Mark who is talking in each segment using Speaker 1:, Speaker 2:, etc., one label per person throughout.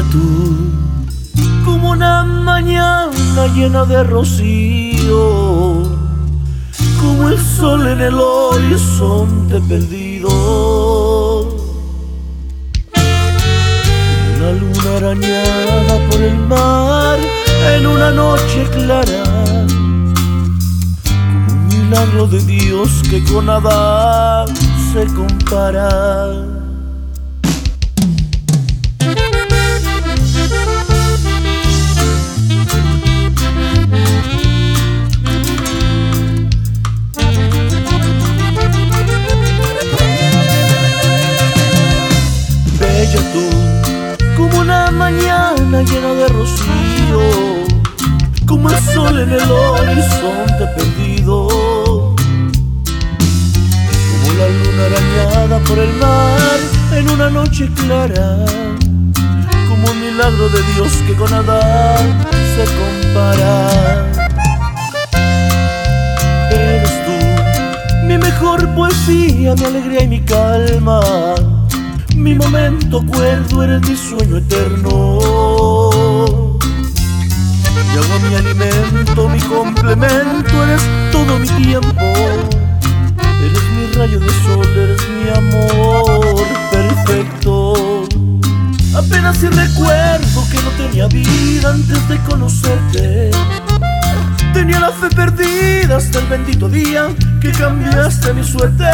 Speaker 1: tú como una mañana llena de rocío, como el sol en el horizonte perdido, una luna arañada por el mar en una noche clara, como un milagro de Dios que con nada se compara. Como una mañana llena de rocío, como el sol en el horizonte perdido, como la luna arañada por el mar en una noche clara, como un milagro de Dios que con nada se compara. Eres tú, mi mejor poesía, mi alegría y mi calma. Mi momento cuerdo, eres mi sueño eterno. Mi agua, mi alimento, mi complemento, eres todo mi tiempo. Eres mi rayo de sol, eres mi amor perfecto. Apenas si recuerdo que no tenía vida antes de conocerte. Tenía la fe perdida hasta el bendito día que cambiaste mi suerte.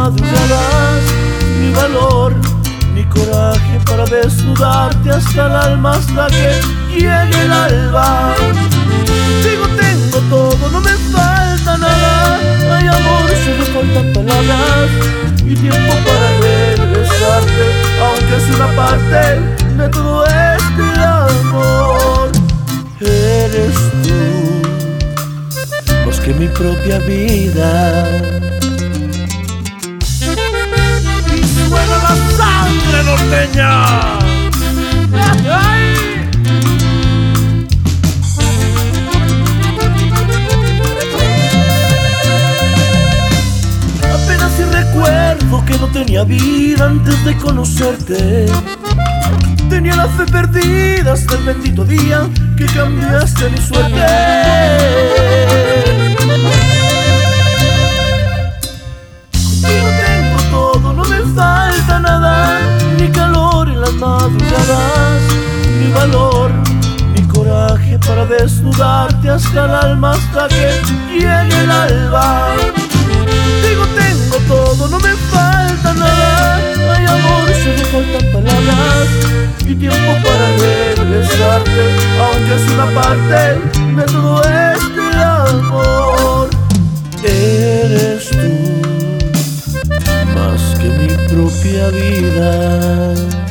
Speaker 1: Madrugadas, ni valor, ni coraje para desnudarte hasta el alma hasta que llegue el alba. Contigo tengo todo, no me falta nada, hay amor, solo faltan palabras y tiempo para regresarte, aunque es una parte de todo este amor. Eres tú más que mi propia vida.
Speaker 2: Norteña.
Speaker 1: Apenas si recuerdo que no tenía vida antes de conocerte. Tenía la fe perdida hasta el bendito día que cambiaste mi suerte. Para desnudarte hasta el alma hasta que llegue el alba. Contigo tengo todo, no me falta nada, hay amor, solo faltan palabras y tiempo para regresarte, aunque es una parte de todo este amor. Eres tú más que mi propia vida.